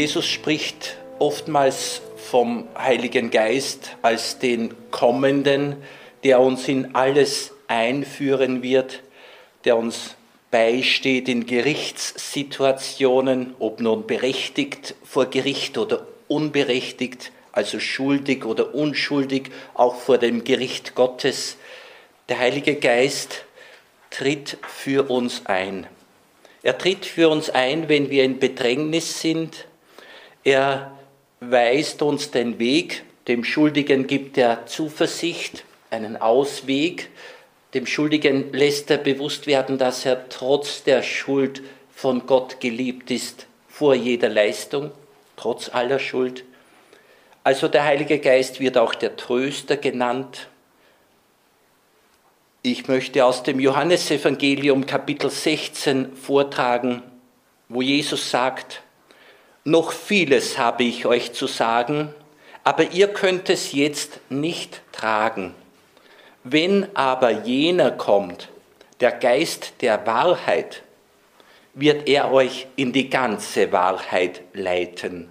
Jesus spricht oftmals vom Heiligen Geist als den Kommenden, der uns in alles einführen wird, der uns beisteht in Gerichtssituationen, ob nun berechtigt vor Gericht oder unberechtigt, also schuldig oder unschuldig, auch vor dem Gericht Gottes. Der Heilige Geist tritt für uns ein. Er tritt für uns ein, wenn wir in Bedrängnis sind. Er weist uns den Weg. Dem Schuldigen gibt er Zuversicht, einen Ausweg. Dem Schuldigen lässt er bewusst werden, dass er trotz der Schuld von Gott geliebt ist, vor jeder Leistung, trotz aller Schuld. Also der Heilige Geist wird auch der Tröster genannt. Ich möchte aus dem Johannesevangelium Kapitel 16 vortragen, wo Jesus sagt, noch vieles habe ich euch zu sagen, aber ihr könnt es jetzt nicht tragen. Wenn aber jener kommt, der Geist der Wahrheit, wird er euch in die ganze Wahrheit leiten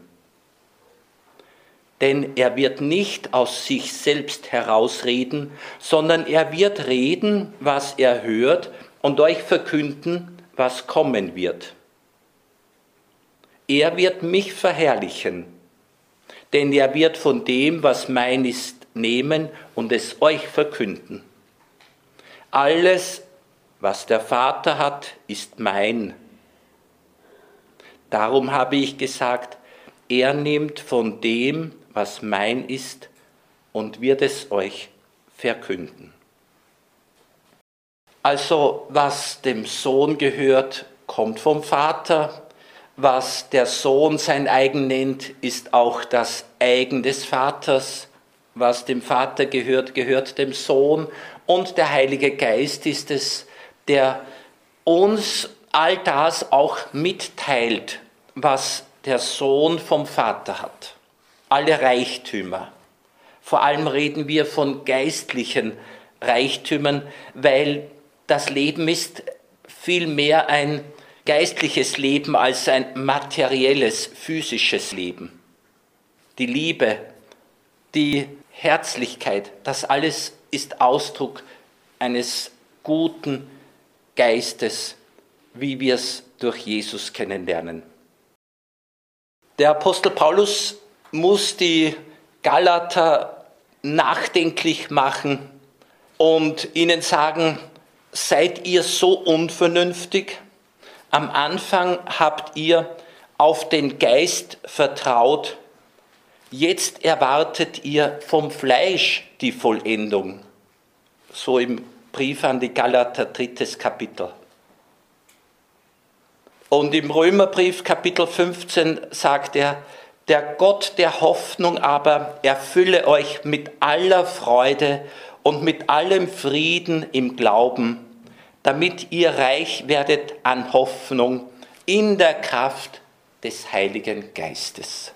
denn er wird nicht aus sich selbst herausreden, sondern er wird reden, was er hört und euch verkünden, was kommen wird. Er wird mich verherrlichen, denn er wird von dem, was mein ist, nehmen und es euch verkünden. Alles, was der Vater hat, ist mein. Darum habe ich gesagt, er nimmt von dem, was mein ist, und wird es euch verkünden. Also was dem Sohn gehört, kommt vom Vater. Was der Sohn sein eigen nennt, ist auch das eigen des Vaters. Was dem Vater gehört, gehört dem Sohn. Und der Heilige Geist ist es, der uns all das auch mitteilt, was der Sohn vom Vater hat alle Reichtümer. Vor allem reden wir von geistlichen Reichtümern, weil das Leben ist viel mehr ein geistliches Leben als ein materielles, physisches Leben. Die Liebe, die Herzlichkeit, das alles ist Ausdruck eines guten Geistes, wie wir es durch Jesus kennenlernen. Der Apostel Paulus muss die Galater nachdenklich machen und ihnen sagen, seid ihr so unvernünftig? Am Anfang habt ihr auf den Geist vertraut, jetzt erwartet ihr vom Fleisch die Vollendung. So im Brief an die Galater drittes Kapitel. Und im Römerbrief Kapitel 15 sagt er, der Gott der Hoffnung aber erfülle euch mit aller Freude und mit allem Frieden im Glauben, damit ihr reich werdet an Hoffnung in der Kraft des Heiligen Geistes.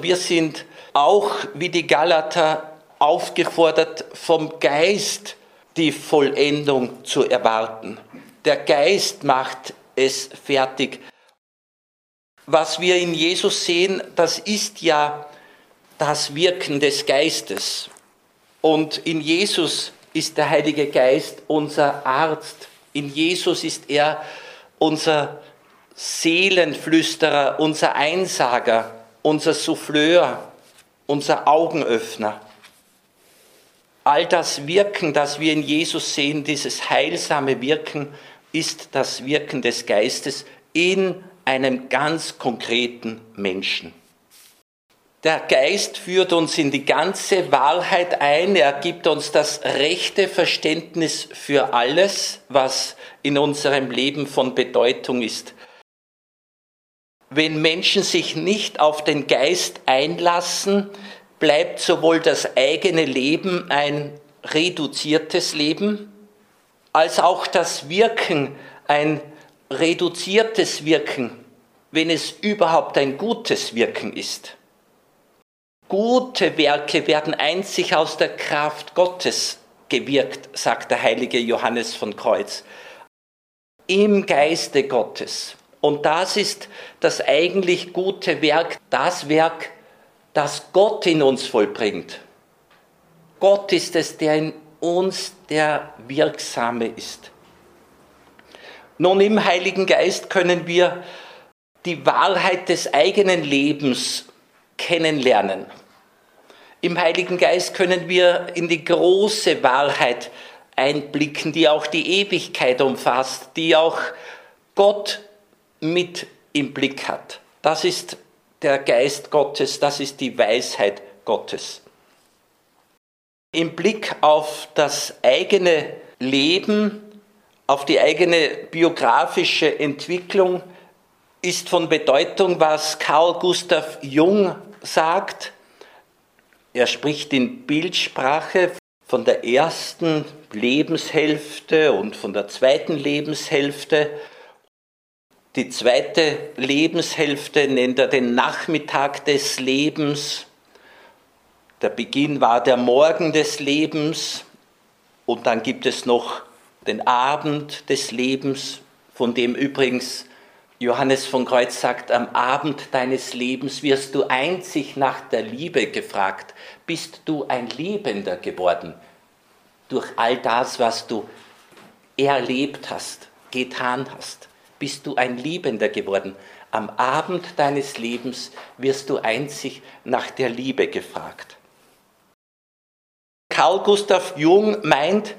Wir sind auch wie die Galater aufgefordert, vom Geist die Vollendung zu erwarten. Der Geist macht es fertig was wir in Jesus sehen, das ist ja das Wirken des Geistes. Und in Jesus ist der Heilige Geist unser Arzt. In Jesus ist er unser Seelenflüsterer, unser Einsager, unser Souffleur, unser Augenöffner. All das Wirken, das wir in Jesus sehen, dieses heilsame Wirken, ist das Wirken des Geistes in einem ganz konkreten Menschen. Der Geist führt uns in die ganze Wahrheit ein. Er gibt uns das rechte Verständnis für alles, was in unserem Leben von Bedeutung ist. Wenn Menschen sich nicht auf den Geist einlassen, bleibt sowohl das eigene Leben ein reduziertes Leben, als auch das Wirken ein reduziertes Wirken, wenn es überhaupt ein gutes Wirken ist. Gute Werke werden einzig aus der Kraft Gottes gewirkt, sagt der heilige Johannes von Kreuz. Im Geiste Gottes. Und das ist das eigentlich gute Werk, das Werk, das Gott in uns vollbringt. Gott ist es, der in uns der Wirksame ist. Nun im Heiligen Geist können wir die Wahrheit des eigenen Lebens kennenlernen. Im Heiligen Geist können wir in die große Wahrheit einblicken, die auch die Ewigkeit umfasst, die auch Gott mit im Blick hat. Das ist der Geist Gottes, das ist die Weisheit Gottes. Im Blick auf das eigene Leben, auf die eigene biografische Entwicklung ist von Bedeutung, was Karl Gustav Jung sagt. Er spricht in Bildsprache von der ersten Lebenshälfte und von der zweiten Lebenshälfte die zweite Lebenshälfte nennt er den Nachmittag des Lebens. Der Beginn war der Morgen des Lebens. Und dann gibt es noch den Abend des Lebens, von dem übrigens Johannes von Kreuz sagt, am Abend deines Lebens wirst du einzig nach der Liebe gefragt. Bist du ein Liebender geworden durch all das, was du erlebt hast, getan hast? bist du ein Liebender geworden. Am Abend deines Lebens wirst du einzig nach der Liebe gefragt. Karl Gustav Jung meint,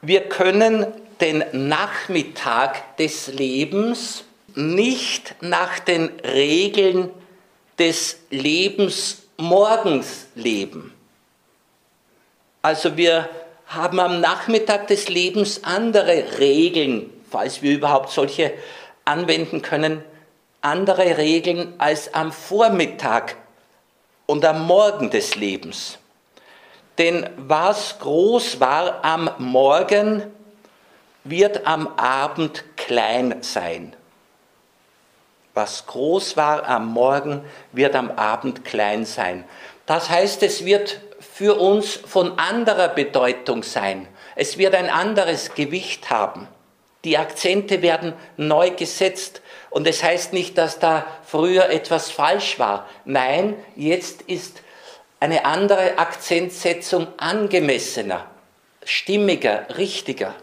wir können den Nachmittag des Lebens nicht nach den Regeln des Lebens morgens leben. Also wir haben am Nachmittag des Lebens andere Regeln falls wir überhaupt solche anwenden können, andere Regeln als am Vormittag und am Morgen des Lebens. Denn was groß war am Morgen, wird am Abend klein sein. Was groß war am Morgen, wird am Abend klein sein. Das heißt, es wird für uns von anderer Bedeutung sein. Es wird ein anderes Gewicht haben. Die Akzente werden neu gesetzt. Und es heißt nicht, dass da früher etwas falsch war. Nein, jetzt ist eine andere Akzentsetzung angemessener, stimmiger, richtiger.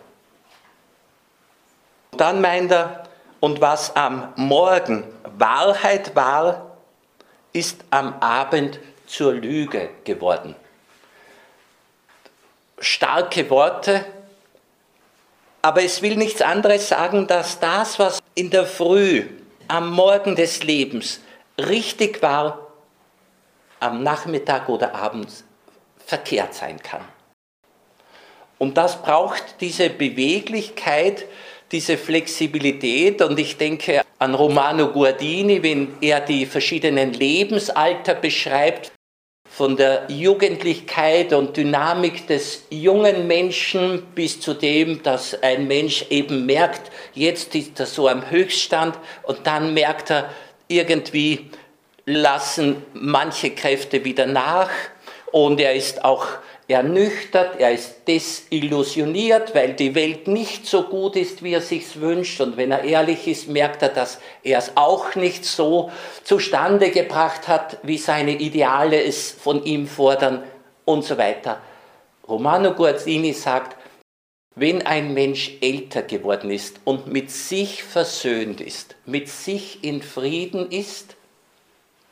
Dann meint er, und was am Morgen Wahrheit war, ist am Abend zur Lüge geworden. Starke Worte, aber es will nichts anderes sagen, dass das, was in der Früh, am Morgen des Lebens richtig war, am Nachmittag oder abends verkehrt sein kann. Und das braucht diese Beweglichkeit, diese Flexibilität. Und ich denke an Romano Guardini, wenn er die verschiedenen Lebensalter beschreibt, von der Jugendlichkeit und Dynamik des jungen Menschen bis zu dem, dass ein Mensch eben merkt, jetzt ist er so am Höchststand und dann merkt er, irgendwie lassen manche Kräfte wieder nach und er ist auch ernüchtert, er ist desillusioniert, weil die Welt nicht so gut ist, wie er sich wünscht. Und wenn er ehrlich ist, merkt er, dass er es auch nicht so zustande gebracht hat, wie seine Ideale es von ihm fordern und so weiter. Romano Guazzini sagt, wenn ein Mensch älter geworden ist und mit sich versöhnt ist, mit sich in Frieden ist,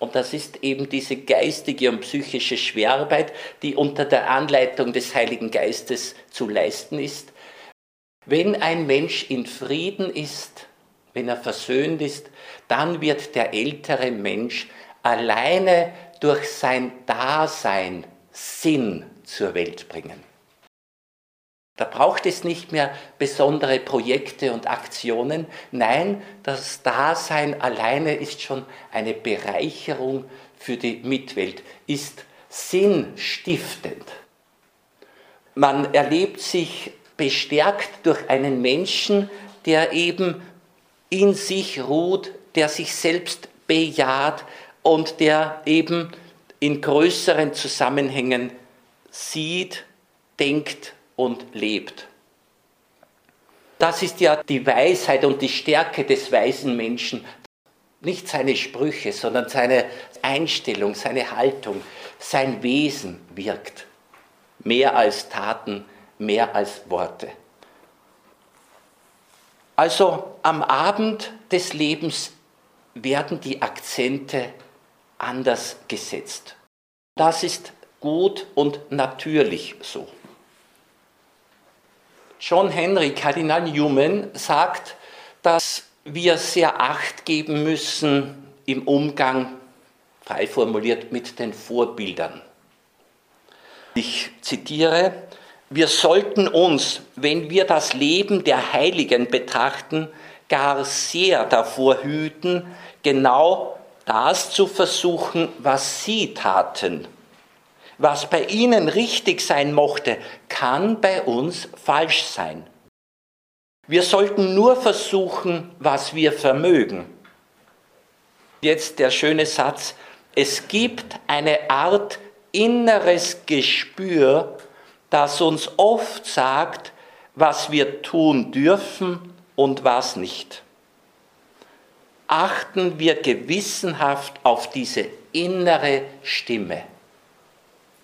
und das ist eben diese geistige und psychische Schwerarbeit, die unter der Anleitung des Heiligen Geistes zu leisten ist. Wenn ein Mensch in Frieden ist, wenn er versöhnt ist, dann wird der ältere Mensch alleine durch sein Dasein Sinn zur Welt bringen. Da braucht es nicht mehr besondere Projekte und Aktionen. Nein, das Dasein alleine ist schon eine Bereicherung für die Mitwelt, ist sinnstiftend. Man erlebt sich bestärkt durch einen Menschen, der eben in sich ruht, der sich selbst bejaht und der eben in größeren Das ist ja die Weisheit und die Stärke des weisen Menschen. Nicht seine Sprüche, sondern seine Einstellung, seine Haltung, sein Wesen wirkt. Mehr als Taten, mehr als Worte. Also am Abend des Lebens werden die Akzente anders gesetzt. Das ist gut und natürlich so. John Henry, Kardinal Newman, sagt, dass wir sehr acht geben müssen im Umgang, frei formuliert, mit den Vorbildern. Ich zitiere, wir sollten uns, wenn wir das Leben der Heiligen betrachten, gar sehr davor hüten, genau das zu versuchen, was sie taten. Was bei ihnen richtig sein mochte, kann bei uns falsch sein. Wir sollten nur versuchen, was wir vermögen. Jetzt der schöne Satz, es gibt eine Art inneres Gespür, das uns oft sagt, was wir tun dürfen und was nicht. Achten wir gewissenhaft auf diese innere Stimme.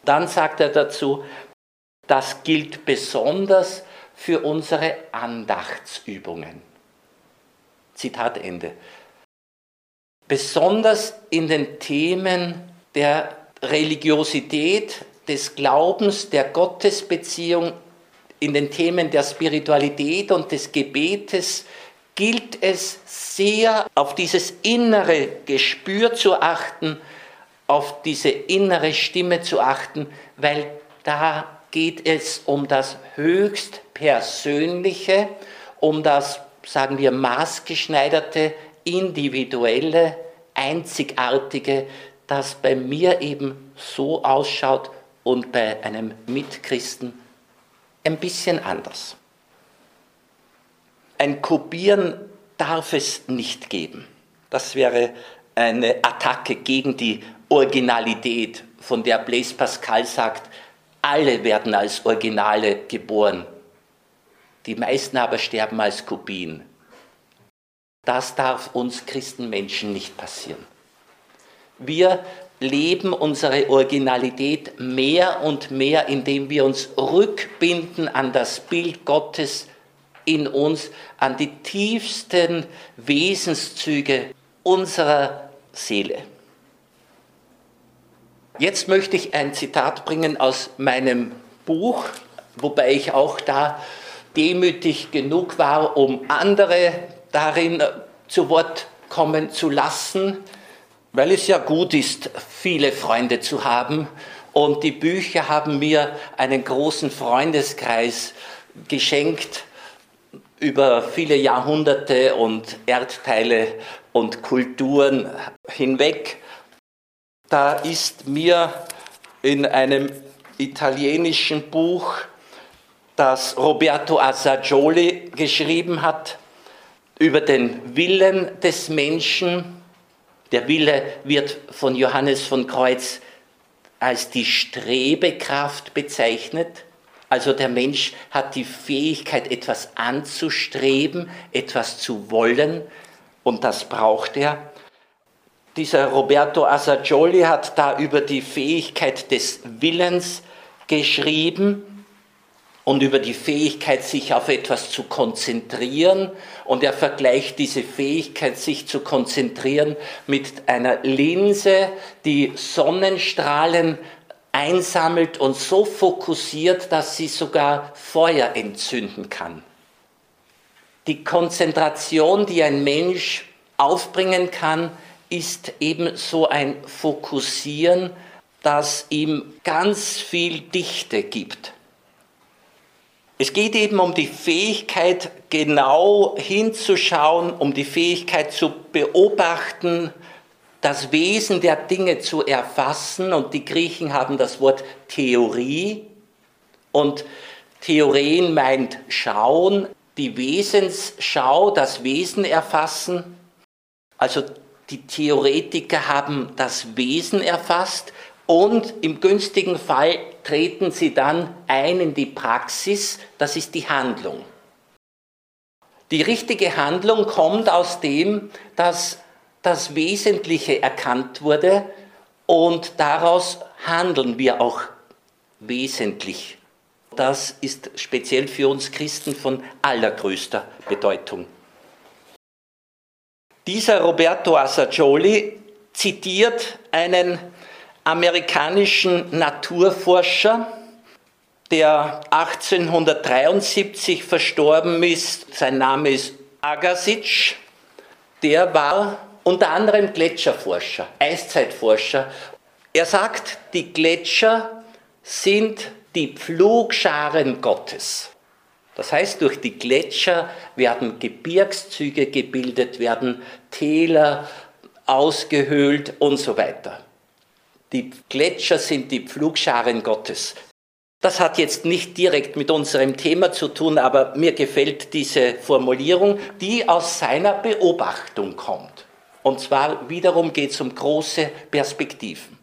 Dann sagt er dazu, das gilt besonders für unsere Andachtsübungen. Zitat Ende. Besonders in den Themen der Religiosität, des Glaubens, der Gottesbeziehung, in den Themen der Spiritualität und des Gebetes gilt es sehr auf dieses innere Gespür zu achten, auf diese innere Stimme zu achten, weil da geht es um das höchst Persönliche, um das, sagen wir, maßgeschneiderte, individuelle, einzigartige, das bei mir eben so ausschaut und bei einem Mitchristen ein bisschen anders. Ein Kopieren darf es nicht geben. Das wäre eine Attacke gegen die Originalität, von der Blaise Pascal sagt, alle werden als Originale geboren. Die meisten aber sterben als Kopien. Das darf uns Christenmenschen nicht passieren. Wir leben unsere Originalität mehr und mehr, indem wir uns rückbinden an das Bild Gottes in uns, an die tiefsten Wesenszüge unserer Seele. Jetzt möchte ich ein Zitat bringen aus meinem Buch, wobei ich auch da demütig genug war, um andere darin zu Wort kommen zu lassen weil es ja gut ist, viele Freunde zu haben. Und die Bücher haben mir einen großen Freundeskreis geschenkt über viele Jahrhunderte und Erdteile und Kulturen hinweg. Da ist mir in einem italienischen Buch, das Roberto Assagioli geschrieben hat, über den Willen des Menschen, der Wille wird von Johannes von Kreuz als die Strebekraft bezeichnet. Also der Mensch hat die Fähigkeit, etwas anzustreben, etwas zu wollen und das braucht er. Dieser Roberto Assagioli hat da über die Fähigkeit des Willens geschrieben und über die Fähigkeit, sich auf etwas zu konzentrieren. Und er vergleicht diese Fähigkeit, sich zu konzentrieren, mit einer Linse, die Sonnenstrahlen einsammelt und so fokussiert, dass sie sogar Feuer entzünden kann. Die Konzentration, die ein Mensch aufbringen kann, ist eben so ein Fokussieren, das ihm ganz viel Dichte gibt. Es geht eben um die Fähigkeit, genau hinzuschauen, um die Fähigkeit zu beobachten, das Wesen der Dinge zu erfassen. Und die Griechen haben das Wort Theorie. Und Theorien meint schauen, die Wesensschau, das Wesen erfassen. Also die Theoretiker haben das Wesen erfasst und im günstigen Fall treten sie dann ein in die Praxis, das ist die Handlung. Die richtige Handlung kommt aus dem, dass das Wesentliche erkannt wurde und daraus handeln wir auch wesentlich. Das ist speziell für uns Christen von allergrößter Bedeutung. Dieser Roberto Assagioli zitiert einen amerikanischen Naturforscher, der 1873 verstorben ist. Sein Name ist Agassiz. Der war unter anderem Gletscherforscher, Eiszeitforscher. Er sagt, die Gletscher sind die Pflugscharen Gottes. Das heißt, durch die Gletscher werden Gebirgszüge gebildet, werden Täler ausgehöhlt und so weiter. Die Gletscher sind die Pflugscharen Gottes. Das hat jetzt nicht direkt mit unserem Thema zu tun, aber mir gefällt diese Formulierung, die aus seiner Beobachtung kommt. Und zwar wiederum geht es um große Perspektiven.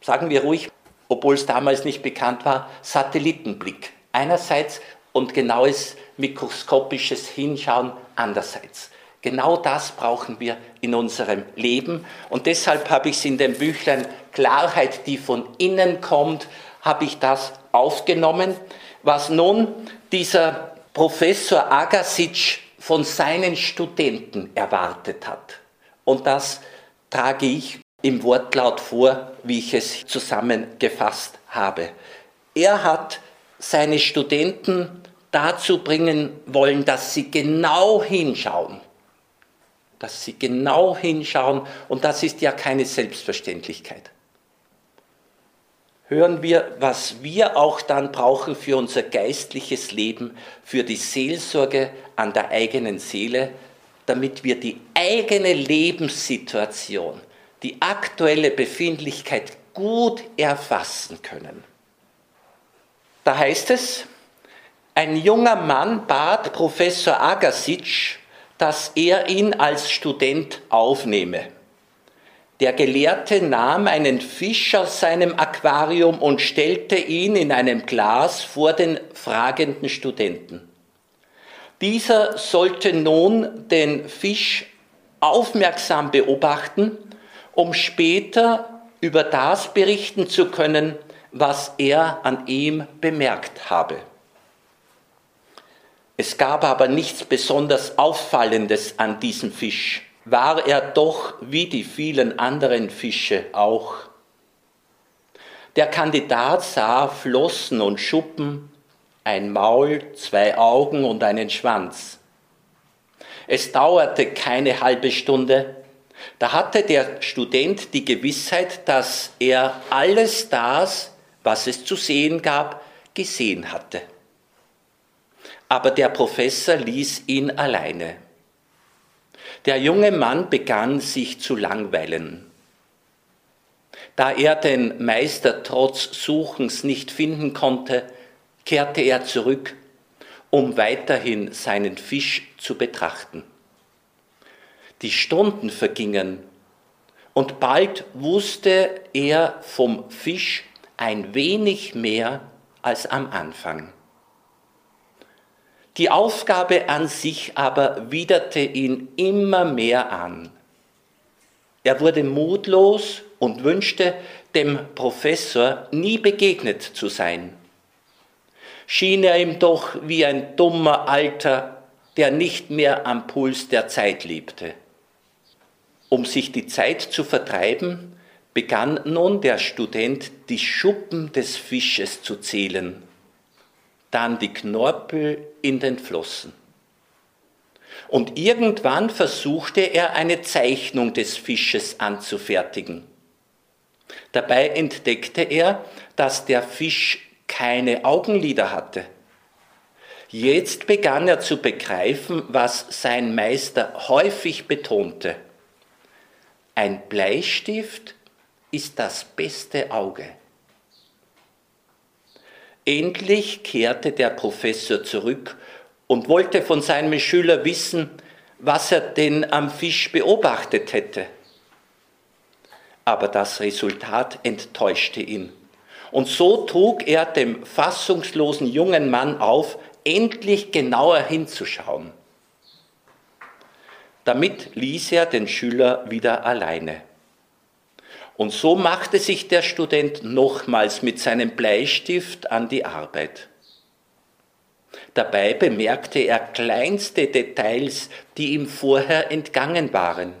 Sagen wir ruhig, obwohl es damals nicht bekannt war, Satellitenblick. Einerseits und genaues mikroskopisches Hinschauen andererseits. Genau das brauchen wir in unserem Leben. Und deshalb habe ich es in dem Büchlein Klarheit, die von innen kommt, habe ich das aufgenommen, was nun dieser Professor Agasic von seinen Studenten erwartet hat. Und das trage ich im Wortlaut vor, wie ich es zusammengefasst habe. Er hat seine Studenten dazu bringen wollen, dass sie genau hinschauen. Dass sie genau hinschauen und das ist ja keine Selbstverständlichkeit hören wir, was wir auch dann brauchen für unser geistliches Leben, für die Seelsorge an der eigenen Seele, damit wir die eigene Lebenssituation, die aktuelle Befindlichkeit gut erfassen können. Da heißt es, ein junger Mann bat Professor Agasic, dass er ihn als Student aufnehme. Der Gelehrte nahm einen Fisch aus seinem Aquarium und stellte ihn in einem Glas vor den fragenden Studenten. Dieser sollte nun den Fisch aufmerksam beobachten, um später über das berichten zu können, was er an ihm bemerkt habe. Es gab aber nichts besonders Auffallendes an diesem Fisch war er doch wie die vielen anderen Fische auch. Der Kandidat sah Flossen und Schuppen, ein Maul, zwei Augen und einen Schwanz. Es dauerte keine halbe Stunde, da hatte der Student die Gewissheit, dass er alles das, was es zu sehen gab, gesehen hatte. Aber der Professor ließ ihn alleine. Der junge Mann begann sich zu langweilen. Da er den Meister trotz Suchens nicht finden konnte, kehrte er zurück, um weiterhin seinen Fisch zu betrachten. Die Stunden vergingen und bald wusste er vom Fisch ein wenig mehr als am Anfang. Die Aufgabe an sich aber widerte ihn immer mehr an. Er wurde mutlos und wünschte, dem Professor nie begegnet zu sein. Schien er ihm doch wie ein dummer Alter, der nicht mehr am Puls der Zeit lebte. Um sich die Zeit zu vertreiben, begann nun der Student die Schuppen des Fisches zu zählen dann die Knorpel in den Flossen. Und irgendwann versuchte er eine Zeichnung des Fisches anzufertigen. Dabei entdeckte er, dass der Fisch keine Augenlider hatte. Jetzt begann er zu begreifen, was sein Meister häufig betonte. Ein Bleistift ist das beste Auge. Endlich kehrte der Professor zurück und wollte von seinem Schüler wissen, was er denn am Fisch beobachtet hätte. Aber das Resultat enttäuschte ihn. Und so trug er dem fassungslosen jungen Mann auf, endlich genauer hinzuschauen. Damit ließ er den Schüler wieder alleine. Und so machte sich der Student nochmals mit seinem Bleistift an die Arbeit. Dabei bemerkte er kleinste Details, die ihm vorher entgangen waren.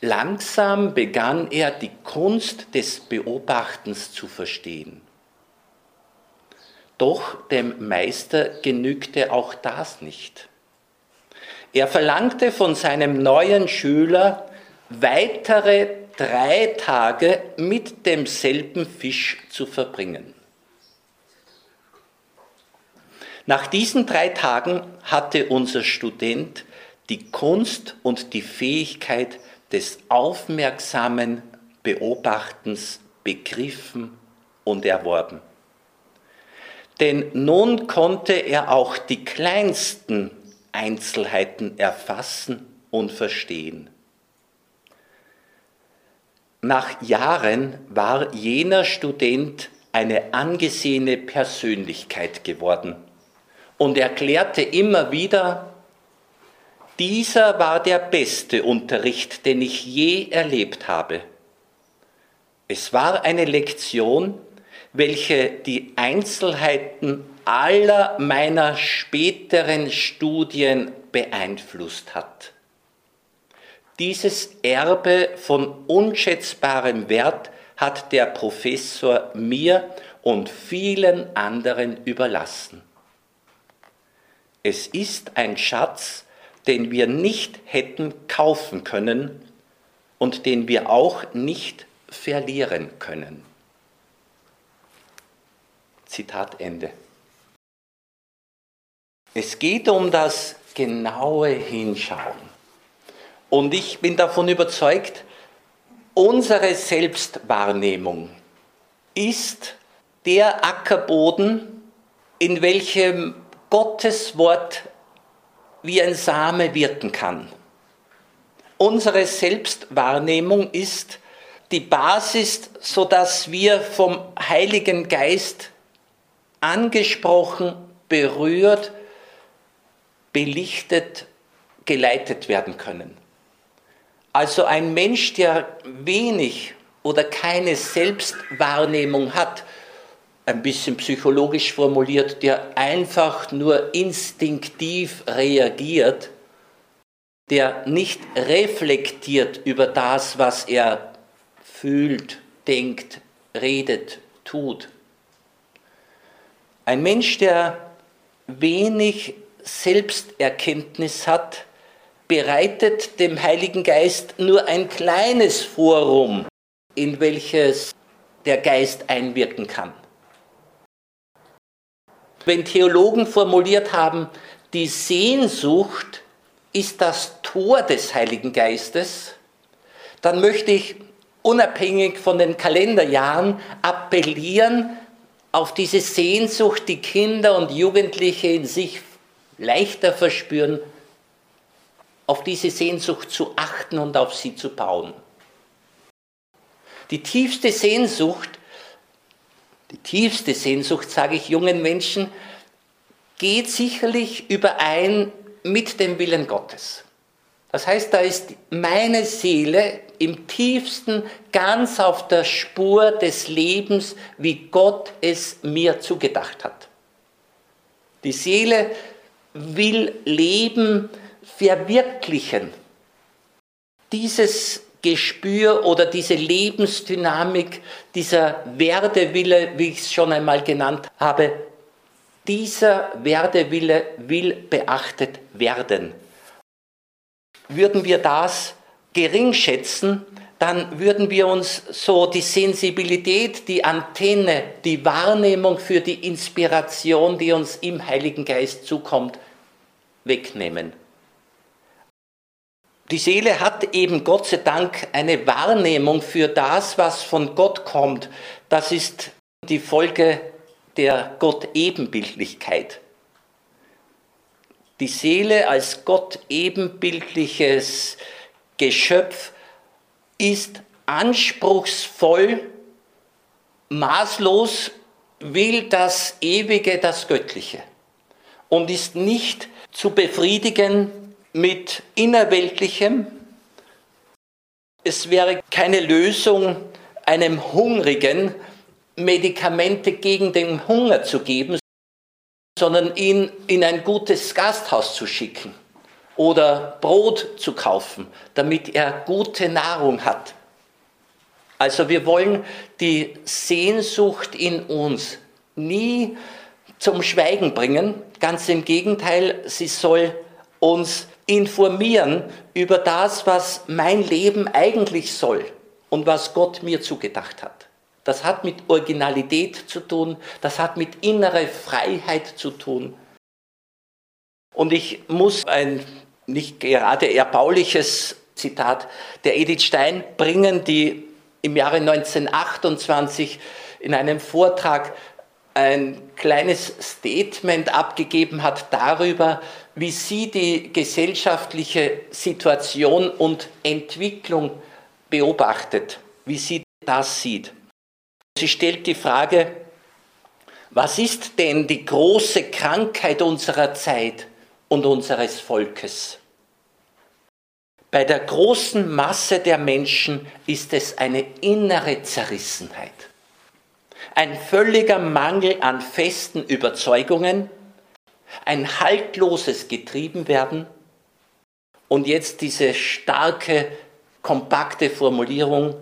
Langsam begann er die Kunst des Beobachtens zu verstehen. Doch dem Meister genügte auch das nicht. Er verlangte von seinem neuen Schüler weitere drei Tage mit demselben Fisch zu verbringen. Nach diesen drei Tagen hatte unser Student die Kunst und die Fähigkeit des aufmerksamen Beobachtens begriffen und erworben. Denn nun konnte er auch die kleinsten Einzelheiten erfassen und verstehen. Nach Jahren war jener Student eine angesehene Persönlichkeit geworden und erklärte immer wieder, dieser war der beste Unterricht, den ich je erlebt habe. Es war eine Lektion, welche die Einzelheiten aller meiner späteren Studien beeinflusst hat. Dieses Erbe von unschätzbarem Wert hat der Professor mir und vielen anderen überlassen. Es ist ein Schatz, den wir nicht hätten kaufen können und den wir auch nicht verlieren können. Zitat Ende. Es geht um das genaue Hinschauen. Und ich bin davon überzeugt, unsere Selbstwahrnehmung ist der Ackerboden, in welchem Gottes Wort wie ein Same wirken kann. Unsere Selbstwahrnehmung ist die Basis, sodass wir vom Heiligen Geist angesprochen, berührt, belichtet, geleitet werden können. Also ein Mensch, der wenig oder keine Selbstwahrnehmung hat, ein bisschen psychologisch formuliert, der einfach nur instinktiv reagiert, der nicht reflektiert über das, was er fühlt, denkt, redet, tut. Ein Mensch, der wenig Selbsterkenntnis hat, bereitet dem Heiligen Geist nur ein kleines Forum, in welches der Geist einwirken kann. Wenn Theologen formuliert haben, die Sehnsucht ist das Tor des Heiligen Geistes, dann möchte ich unabhängig von den Kalenderjahren appellieren auf diese Sehnsucht, die Kinder und Jugendliche in sich leichter verspüren, auf diese Sehnsucht zu achten und auf sie zu bauen. Die tiefste Sehnsucht, die tiefste Sehnsucht, sage ich jungen Menschen, geht sicherlich überein mit dem Willen Gottes. Das heißt, da ist meine Seele im tiefsten ganz auf der Spur des Lebens, wie Gott es mir zugedacht hat. Die Seele will Leben verwirklichen. Dieses Gespür oder diese Lebensdynamik, dieser Werdewille, wie ich es schon einmal genannt habe, dieser Werdewille will beachtet werden. Würden wir das gering schätzen, dann würden wir uns so die Sensibilität, die Antenne, die Wahrnehmung für die Inspiration, die uns im Heiligen Geist zukommt, wegnehmen. Die Seele hat eben Gott sei Dank eine Wahrnehmung für das, was von Gott kommt. Das ist die Folge der Gott-Ebenbildlichkeit. Die Seele als Gott-ebenbildliches Geschöpf ist anspruchsvoll, maßlos, will das Ewige, das Göttliche und ist nicht zu befriedigen mit Innerweltlichem. Es wäre keine Lösung, einem Hungrigen Medikamente gegen den Hunger zu geben, sondern ihn in ein gutes Gasthaus zu schicken oder Brot zu kaufen, damit er gute Nahrung hat. Also wir wollen die Sehnsucht in uns nie zum Schweigen bringen, ganz im Gegenteil, sie soll uns informieren über das, was mein Leben eigentlich soll und was Gott mir zugedacht hat. Das hat mit Originalität zu tun, das hat mit innerer Freiheit zu tun. Und ich muss ein nicht gerade erbauliches Zitat der Edith Stein bringen, die im Jahre 1928 in einem Vortrag ein kleines Statement abgegeben hat darüber, wie sie die gesellschaftliche Situation und Entwicklung beobachtet, wie sie das sieht. Sie stellt die Frage, was ist denn die große Krankheit unserer Zeit und unseres Volkes? Bei der großen Masse der Menschen ist es eine innere Zerrissenheit, ein völliger Mangel an festen Überzeugungen, ein haltloses Getriebenwerden und jetzt diese starke, kompakte Formulierung,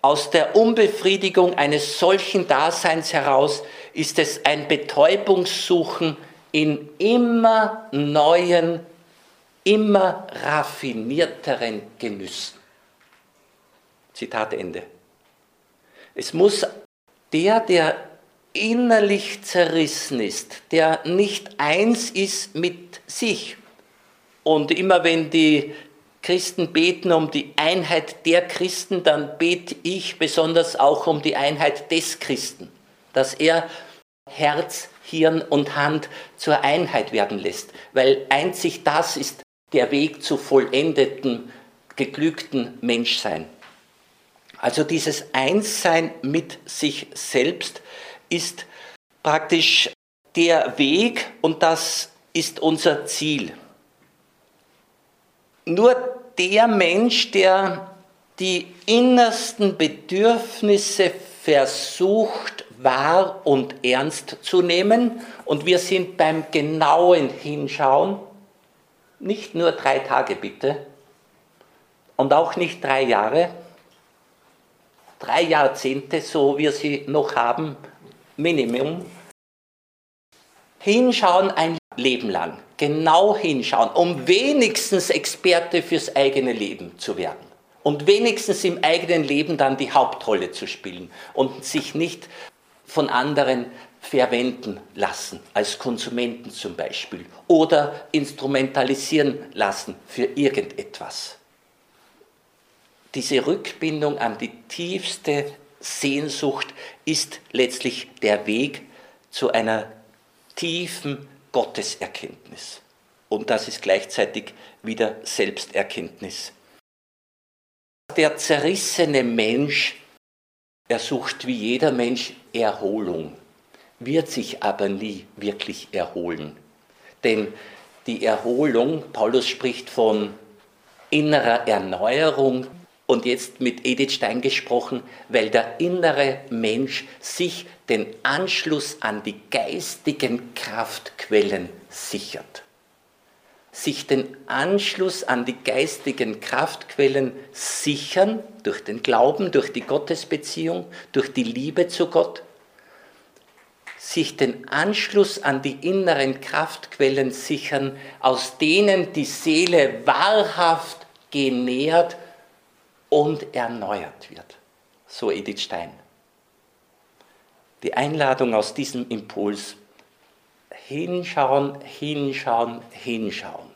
aus der Unbefriedigung eines solchen Daseins heraus ist es ein Betäubungssuchen in immer neuen immer raffinierteren Genüssen. Zitat Ende. Es muss der, der innerlich zerrissen ist, der nicht eins ist mit sich. Und immer wenn die Christen beten um die Einheit der Christen, dann bete ich besonders auch um die Einheit des Christen, dass er Herz, Hirn und Hand zur Einheit werden lässt, weil einzig das ist der Weg zu vollendeten, geglückten Menschsein. Also dieses Einssein mit sich selbst ist praktisch der Weg und das ist unser Ziel. Nur der Mensch, der die innersten Bedürfnisse versucht wahr und ernst zu nehmen, und wir sind beim genauen Hinschauen, nicht nur drei Tage bitte und auch nicht drei Jahre, drei Jahrzehnte, so wir sie noch haben, Minimum. Hinschauen ein Leben lang, genau hinschauen, um wenigstens Experte fürs eigene Leben zu werden und wenigstens im eigenen Leben dann die Hauptrolle zu spielen und sich nicht von anderen verwenden lassen, als Konsumenten zum Beispiel, oder instrumentalisieren lassen für irgendetwas. Diese Rückbindung an die tiefste Sehnsucht ist letztlich der Weg zu einer tiefen Gotteserkenntnis. Und das ist gleichzeitig wieder Selbsterkenntnis. Der zerrissene Mensch, er sucht wie jeder Mensch Erholung wird sich aber nie wirklich erholen. Denn die Erholung, Paulus spricht von innerer Erneuerung und jetzt mit Edith Stein gesprochen, weil der innere Mensch sich den Anschluss an die geistigen Kraftquellen sichert. Sich den Anschluss an die geistigen Kraftquellen sichern durch den Glauben, durch die Gottesbeziehung, durch die Liebe zu Gott sich den Anschluss an die inneren Kraftquellen sichern, aus denen die Seele wahrhaft genährt und erneuert wird. So Edith Stein. Die Einladung aus diesem Impuls, hinschauen, hinschauen, hinschauen.